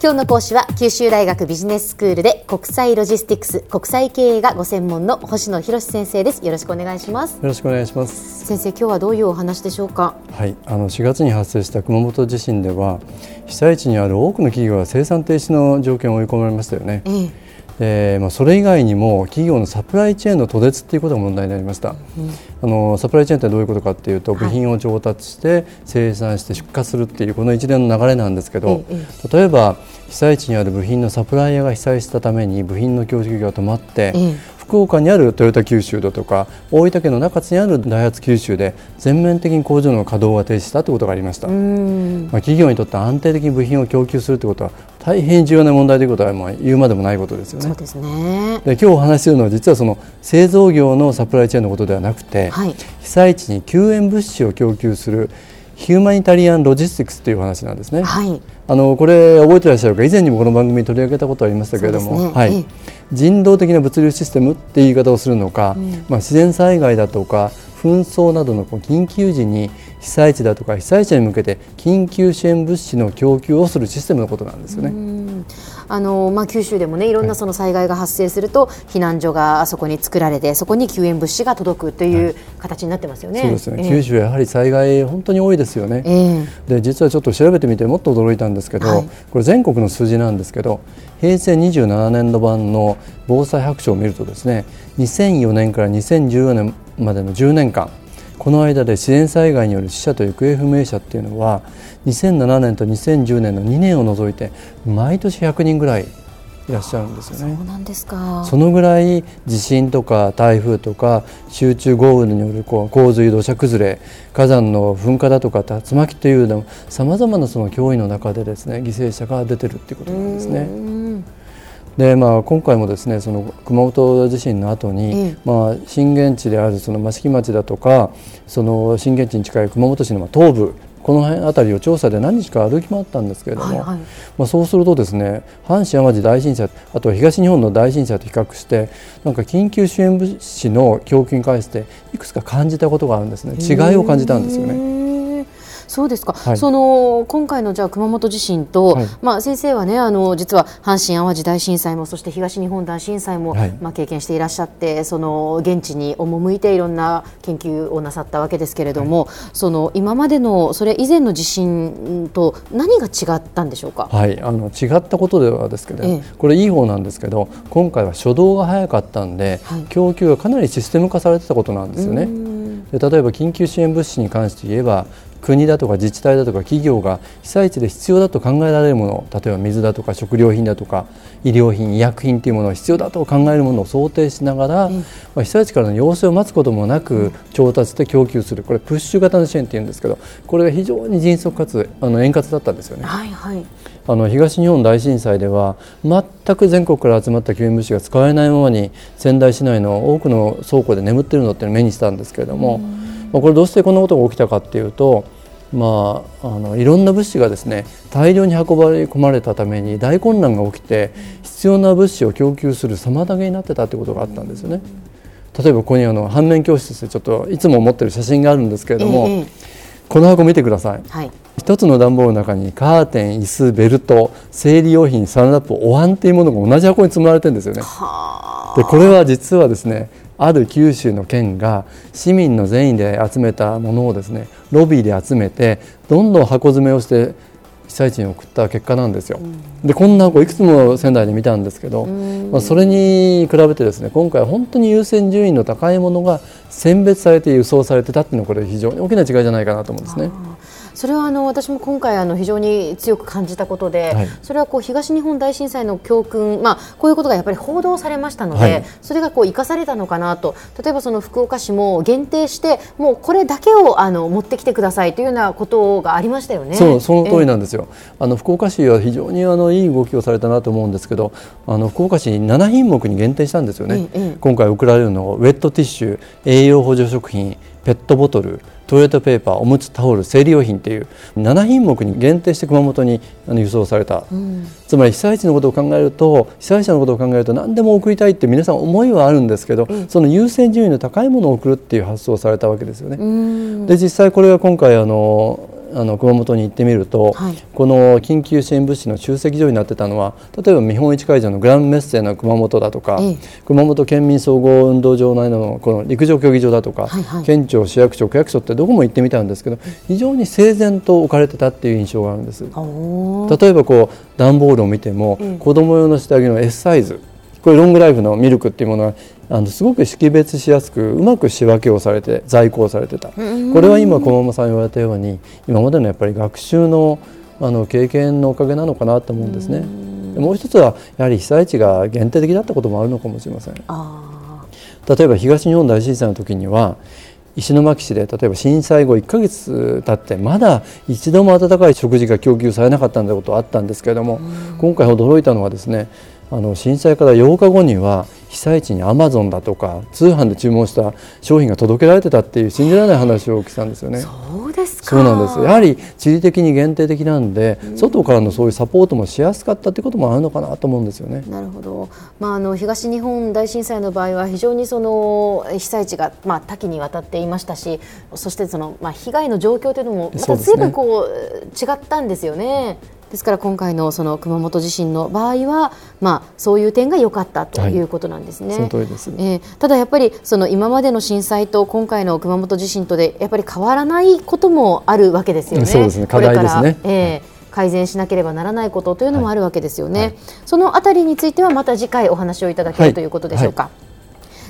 今日の講師は九州大学ビジネススクールで国際ロジスティクス国際経営がご専門の星野博先生です。よろしくお願いします。よろしくお願いします。先生今日はどういうお話でしょうか？はいあの4月に発生した熊本地震では被災地にある多くの企業が生産停止の条件を追い込まれましたよね、ええでまあ、それ以外にも企業のサプライチェーンの途絶ということが問題になりました、うん、あのサプライチェーンってどういうことかというと部品を調達して生産して出荷するっていうこの一連の流れなんですけど、例えば被災地にある部品のサプライヤーが被災したために部品の供給が止まって、福岡にあるトヨタ九州だとか大分県の中津にあるダイハツ九州で全面的に工場の稼働が停止したということがありました、まあ、企業にとって安定的に部品を供給するということは大変重要な問題ということはまあ言うまでもないことですよね。そうですね。で今日お話しするのは実はその製造業のサプライチェーンのことではなくて、はい、被災地に救援物資を供給するヒューマニタリアン・ロジスティクスという話なんですね。はい、あのこれ覚えていらっしゃるか？以前にもこの番組に取り上げたことありましたけれども、ね、はい、人道的な物流システムっていう言い方をするのか、うん、まあ、自然災害だとか紛争などの緊急時に被災地だとか被災者に向けて緊急支援物資の供給をするシステムのことなんですよね。あのまあ、九州でもねい。ろんなその災害が発生すると、はい、避難所があそこに作られてそこに救援物資が届くという形になってますよね。そうですね、えー、九州はやはり災害本当に多いですよね。えー、で実はちょっと調べてみてもっと驚いたんですけど、はい、これ全国の数字なんですけど平成27年度版の防災白書を見るとですね2004年から2014年までの10年間この間で自然災害による死者と行方不明者っていうのは2007年と2010年の2年を除いて毎年100人ぐらいいらっしゃるんですよね。そうなんですか。そのぐらい地震とか台風とか集中豪雨によるこう洪水土砂崩れ火山の噴火だとか竜巻というさまざまなその脅威の中でですね犠牲者が出てるっていうことなんですね。でまあ、今回もですねその熊本地震の後に、まあ、震源地であるその益城町だとかその震源地に近い熊本市の東部この辺りを調査で何日か歩き回ったんですけれども、はいはい、まあ、そうするとですね阪神・淡路大震災あとは東日本の大震災と比較してなんか緊急支援物資の供給に関していくつか感じたことがあるんですね違いを感じたんですよね。そうですか、はい、その今回のじゃあ熊本地震と、はい、まあ、先生はねあの実は阪神・淡路大震災もそして東日本大震災も、はい、まあ、経験していらっしゃってその現地に赴いていろんな研究をなさったわけですけれども、その今までのそれ以前の地震と何が違ったんでしょうか、はい、あの違ったことではですけど、ええ、これいい方なんですけど今回は初動が早かったんで、供給がかなりシステム化されてたことなんですよね。で例えば緊急支援物資に関して言えば国だとか自治体だとか企業が被災地で必要だと考えられるもの例えば水だとか食料品だとか医療品医薬品というものが必要だと考えるものを想定しながら、うん、まあ、被災地からの要請を待つこともなく調達して供給する。これプッシュ型の支援っていうんですけどこれが非常に迅速かつあの円滑だったんですよね。はいはい。あの東日本大震災では全く全国から集まった救援物資が使えないままに仙台市内の多くの倉庫で眠っているのって目にしたんですけれども、まあ、これどうしてこんなことが起きたかっていうとまあ、あのいろんな物資がですね大量に運ばれ込まれたために大混乱が起きて必要な物資を供給する妨げになってたということがあったんですよね。例えばここにあの反面教室でちょっといつも持ってる写真があるんですけれども、ええ、この箱見てください、はい、一つの段ボールの中にカーテン椅子ベルト生理用品サランラップお椀っていうものが同じ箱に積まれてるんですよね。でこれは実はですねある九州の県が市民の善意で集めたものをですねロビーで集めてどんどん箱詰めをして被災地に送った結果なんですよ。でこんな箱いくつも仙台で見たんですけど、まあ、それに比べてですね今回は本当に優先順位の高いものが選別されて輸送されてたっていうのはこれ非常に大きな違いじゃないかなと思うんですね。それはあの私も今回あの非常に強く感じたことで、はい、それはこう東日本大震災の教訓、まあ、こういうことがやっぱり報道されましたので、はい、それがこう生かされたのかなと。例えばその福岡市も限定してもうこれだけをあの持ってきてくださいというようなことがありましたよね。そうその通りなんですよ、あの福岡市は非常にあのいい動きをされたなと思うんですけどあの福岡市7品目に限定したんですよね、今回送られるのウェットティッシュ栄養補助食品ペットボトルトイレットペーパーおむつタオル生理用品っていう7品目に限定して熊本に輸送された、うん、つまり被災地のことを考えると被災者のことを考えると何でも送りたいって皆さん思いはあるんですけど、うん、その優先順位の高いものを送るっていう発想をされたわけですよね。で実際これは今回あのあの熊本に行ってみると、はい、この緊急支援物資の集積所になってたのは例えば見本市会場のグランメッセの熊本だとか、ええ、熊本県民総合運動場内のこの陸上競技場だとか、はいはい、県庁市役所区役所ってどこも行ってみたんですけど非常に整然と置かれてたっていう印象があるんです。例えばこう段ボールを見ても、うん、子供用の下着の S サイズこれロングライフのミルクっていうものがあのすごく識別しやすくうまく仕分けをされて在庫されてた。これは今駒間さん言われたように今までのやっぱり学習のあの経験のおかげなのかなと思うんですね。もう一つはやはり被災地が限定的だったこともあるのかもしれません。例えば東日本大震災の時には石巻市で例えば震災後1か月経ってまだ一度も温かい食事が供給されなかったんだことあったんですけれども今回驚いたのはですねあの震災から8日後には被災地にアマゾンだとか通販で注文した商品が届けられてたっていう信じられない話を聞いたんですよね。そうですそうなんですやはり地理的に限定的なんで、うん、外からのそういうサポートもしやすかったってこともあるのかなと思うんですよね。なるほど、まあ、あの東日本大震災の場合は非常にその被災地が、まあ、多岐にわたっていましたしそしてその、まあ、被害の状況というのもまた随分こう、ね、違ったんですよね。ですから今回のその熊本地震の場合は、まあ、そういう点が良かったということなんですね。はい、その通りです、えー、ただやっぱりその今までの震災と今回の熊本地震とでやっぱり変わらないこともあるわけですよね。そうですね。課題ですね。えー改善しなければならないことというのもあるわけですよね、はい。はい、そのあたりについてはまた次回お話をいただけるということでしょうか。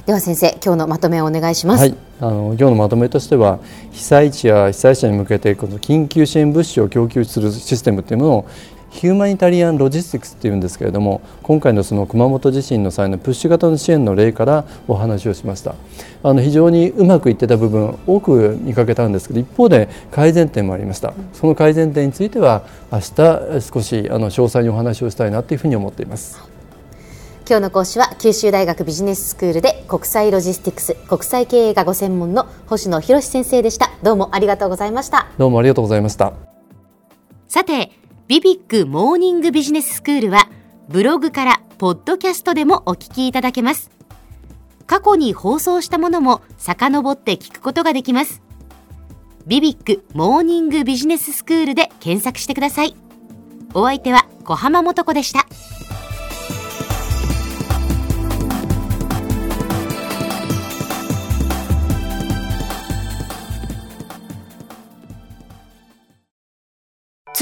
では先生今日のまとめをお願いします、はい、あの今日のまとめとしては被災地や被災者に向けてこの緊急支援物資を供給するシステムというものをヒューマニタリアンロジスティクスっていうんですけれども今回のその熊本地震の際のプッシュ型の支援の例からお話をしました。あの非常にうまくいってた部分多く見かけたんですけど一方で改善点もありました。その改善点については明日少しあの詳細にお話をしたいなというふうに思っています。今日の講師は九州大学ビジネススクールで国際ロジスティクス国際経営がご専門の星野博先生でした。どうもありがとうございました。どうもありがとうございました。さてビビックモーニングビジネススクールはブログからポッドキャストでもお聞きいただけます。過去に放送したものも遡って聞くことができます。ビビックモーニングビジネススクールで検索してください。お相手は小浜もとこでした。